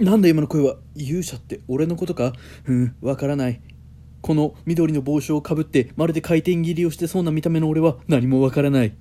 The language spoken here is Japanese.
なんだ今の声は勇者って俺のことか？うんわからない。この緑の帽子をかぶってまるで回転切りをしてそうな見た目の俺は何もわからない。